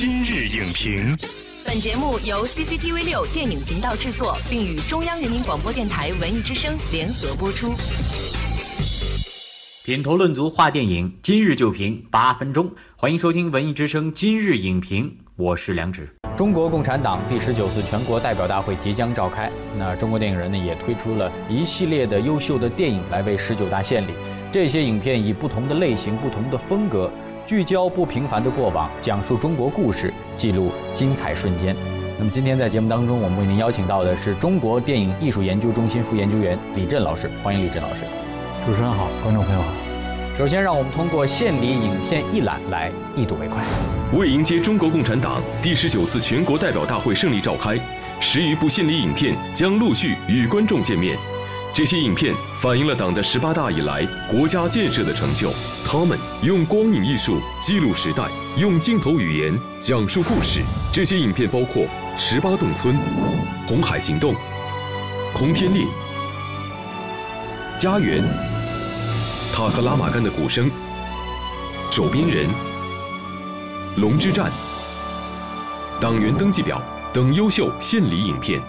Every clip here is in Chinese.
今日影评，本节目由 CCTV 六电影频道制作，并与中央人民广播电台文艺之声联合播出。品头论足话电影，今日就评八分钟，欢迎收听文艺之声今日影评，我是梁植。中国共产党第十九次全国代表大会即将召开，那中国电影人呢也推出了一系列的优秀的电影来为十九大献礼。这些影片以不同的类型、不同的风格。聚焦不平凡的过往，讲述中国故事，记录精彩瞬间。那么今天在节目当中，我们为您邀请到的是中国电影艺术研究中心副研究员李振老师，欢迎李振老师。主持人好，观众朋友好。首先，让我们通过献礼影片一览来一睹为快。为迎接中国共产党第十九次全国代表大会胜利召开，十余部献礼影片将陆续与观众见面。这些影片反映了党的十八大以来国家建设的成就。他们用光影艺术记录时代，用镜头语言讲述故事。这些影片包括《十八洞村》《红海行动》《空天猎》《家园》《塔克拉玛干的鼓声》《守边人》《龙之战》《党员登记表》等优秀献礼影片。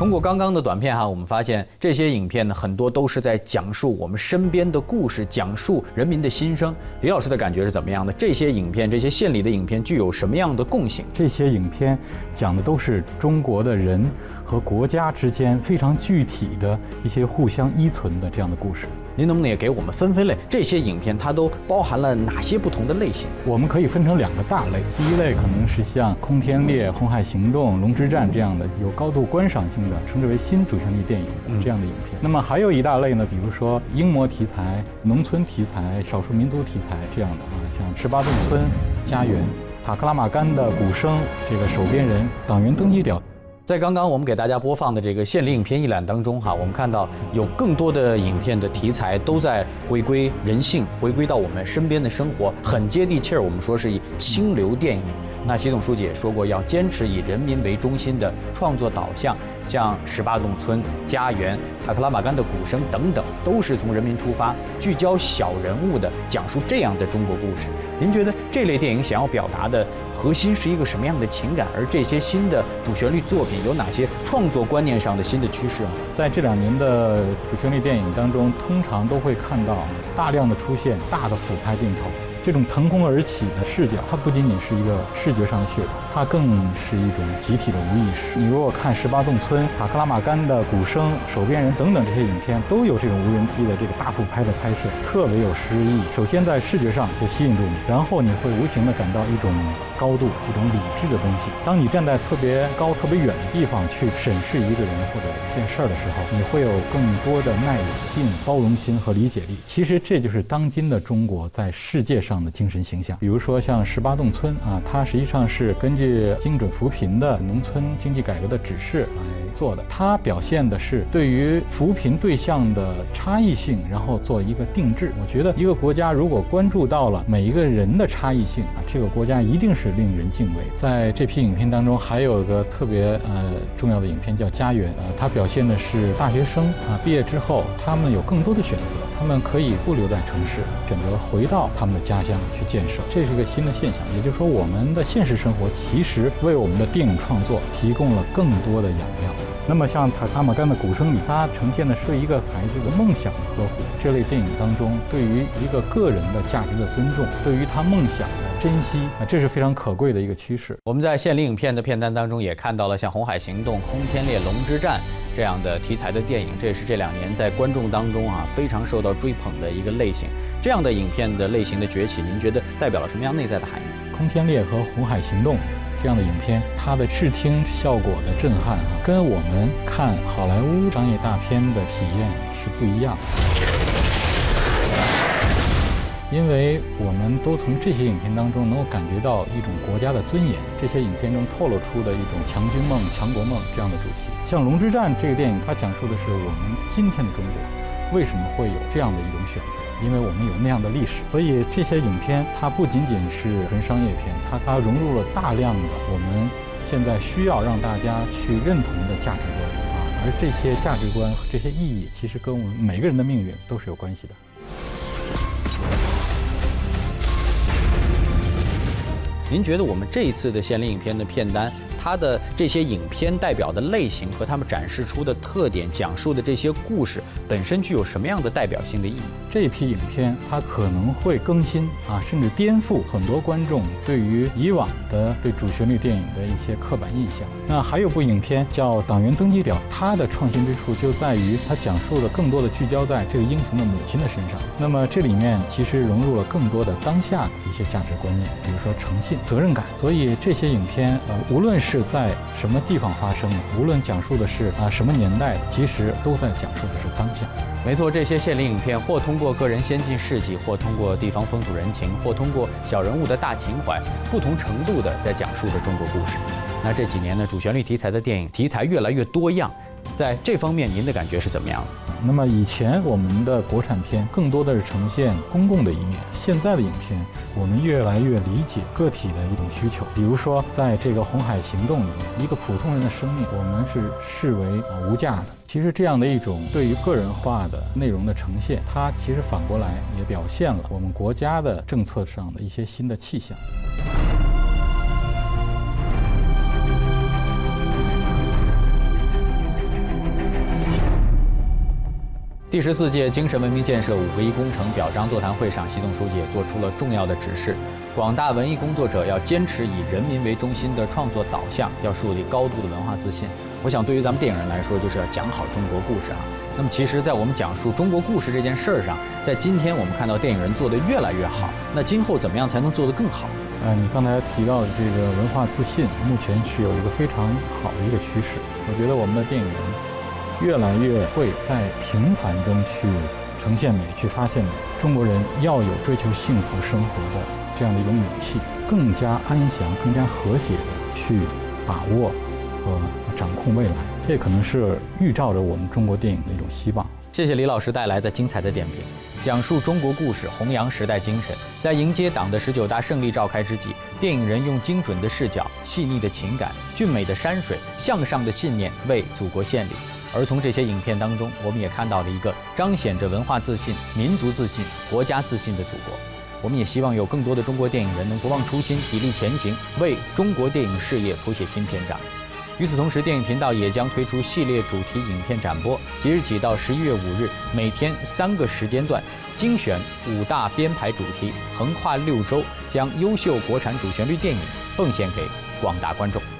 通过刚刚的短片哈，我们发现这些影片呢，很多都是在讲述我们身边的故事，讲述人民的心声。李老师的感觉是怎么样的？这些影片，这些献礼的影片，具有什么样的共性？这些影片讲的都是中国的人和国家之间非常具体的一些互相依存的这样的故事。您能不能也给我们分分类？这些影片它都包含了哪些不同的类型？我们可以分成两个大类。第一类可能是像《空天猎》《红海行动》《龙之战》这样的有高度观赏性的，称之为新主旋律电影的这样的影片。那么还有一大类呢，比如说英模题材、农村题材、少数民族题材这样的啊，像《十八洞村》《家园》《塔克拉玛干的鼓声》这个《守边人》《党员登记表》。在刚刚我们给大家播放的这个献礼影片一览当中，哈，我们看到有更多的影片的题材都在回归人性，回归到我们身边的生活，很接地气儿。我们说是以清流电影。那习总书记也说过，要坚持以人民为中心的创作导向。像十八洞村、家园、塔克拉玛干的鼓声等等，都是从人民出发，聚焦小人物的讲述这样的中国故事。您觉得这类电影想要表达的核心是一个什么样的情感？而这些新的主旋律作品有哪些创作观念上的新的趋势吗？在这两年的主旋律电影当中，通常都会看到大量的出现大的俯拍镜头。这种腾空而起的视角，它不仅仅是一个视觉上的噱头，它更是一种集体的无意识。你如果看《十八洞村》《塔克拉玛干的鼓声》《守边人》等等这些影片，都有这种无人机的这个大俯拍的拍摄，特别有诗意。首先在视觉上就吸引住你，然后你会无形的感到一种高度、一种理智的东西。当你站在特别高、特别远的地方去审视一个人或者一件事儿的时候，你会有更多的耐性、包容心和理解力。其实这就是当今的中国在世界上。上的精神形象，比如说像十八洞村啊，它实际上是根据精准扶贫的农村经济改革的指示来做的。它表现的是对于扶贫对象的差异性，然后做一个定制。我觉得一个国家如果关注到了每一个人的差异性啊，这个国家一定是令人敬畏。在这批影片当中，还有一个特别呃重要的影片叫《家园》，呃，它表现的是大学生啊毕业之后，他们有更多的选择。他们可以不留在城市，选择回到他们的家乡去建设，这是一个新的现象。也就是说，我们的现实生活其实为我们的电影创作提供了更多的养料。那么，像《塔卡马干的鼓声》里，它呈现的是一个孩子的梦想的呵护。这类电影当中，对于一个个人的价值的尊重，对于他梦想的珍惜，啊，这是非常可贵的一个趋势。我们在献礼影片的片单当中也看到了像《红海行动》《空天猎》《龙之战》。这样的题材的电影，这也是这两年在观众当中啊非常受到追捧的一个类型。这样的影片的类型的崛起，您觉得代表了什么样内在的含义？《空天猎》和《红海行动》这样的影片，它的视听效果的震撼啊，跟我们看好莱坞商业大片的体验是不一样的。因为我们都从这些影片当中能够感觉到一种国家的尊严，这些影片中透露出的一种强军梦、强国梦这样的主题。像《龙之战》这个电影，它讲述的是我们今天的中国为什么会有这样的一种选择，因为我们有那样的历史。所以这些影片它不仅仅是纯商业片，它它融入了大量的我们现在需要让大家去认同的价值观啊，而这些价值观这些意义，其实跟我们每个人的命运都是有关系的。您觉得我们这一次的献礼影片的片单，它的这些影片代表的类型和他们展示出的特点，讲述的这些故事本身具有什么样的代表性的意义？这批影片它可能会更新啊，甚至颠覆很多观众对于以往的对主旋律电影的一些刻板印象。那还有部影片叫《党员登记表》，它的创新之处就在于它讲述的更多的聚焦在这个英雄的母亲的身上。那么这里面其实融入了更多的当下的一些价值观念，比如说诚信、责任感。所以这些影片呃，无论是在什么地方发生的，无论讲述的是啊什么年代，其实都在讲述的是当下。没错，这些献礼影片或通过个人先进事迹，或通过地方风土人情，或通过小人物的大情怀，不同程度的在讲述着中国故事。那这几年呢，主旋律题材的电影题材越来越多样，在这方面您的感觉是怎么样的？那么以前我们的国产片更多的是呈现公共的一面，现在的影片我们越来越理解个体的一种需求。比如说，在这个红海行动里面，一个普通人的生命，我们是视为无价的。其实这样的一种对于个人化的内容的呈现，它其实反过来也表现了我们国家的政策上的一些新的气象。第十四届精神文明建设五个一工程表彰座谈会上，习总书记也做出了重要的指示：广大文艺工作者要坚持以人民为中心的创作导向，要树立高度的文化自信。我想，对于咱们电影人来说，就是要讲好中国故事啊。那么，其实，在我们讲述中国故事这件事儿上，在今天我们看到电影人做得越来越好。那今后怎么样才能做得更好？呃，你刚才提到的这个文化自信，目前是有一个非常好的一个趋势。我觉得我们的电影人。越来越会在平凡中去呈现美，去发现美。中国人要有追求幸福生活的这样的一种勇气，更加安详、更加和谐的去把握和掌控未来。这可能是预兆着我们中国电影的一种希望。谢谢李老师带来的精彩的点评，讲述中国故事，弘扬时代精神。在迎接党的十九大胜利召开之际，电影人用精准的视角、细腻的情感、俊美的山水、向上的信念，为祖国献礼。而从这些影片当中，我们也看到了一个彰显着文化自信、民族自信、国家自信的祖国。我们也希望有更多的中国电影人能不忘初心、砥砺前行，为中国电影事业谱写新篇章。与此同时，电影频道也将推出系列主题影片展播，即日起到十一月五日，每天三个时间段，精选五大编排主题，横跨六周，将优秀国产主旋律电影奉献给广大观众。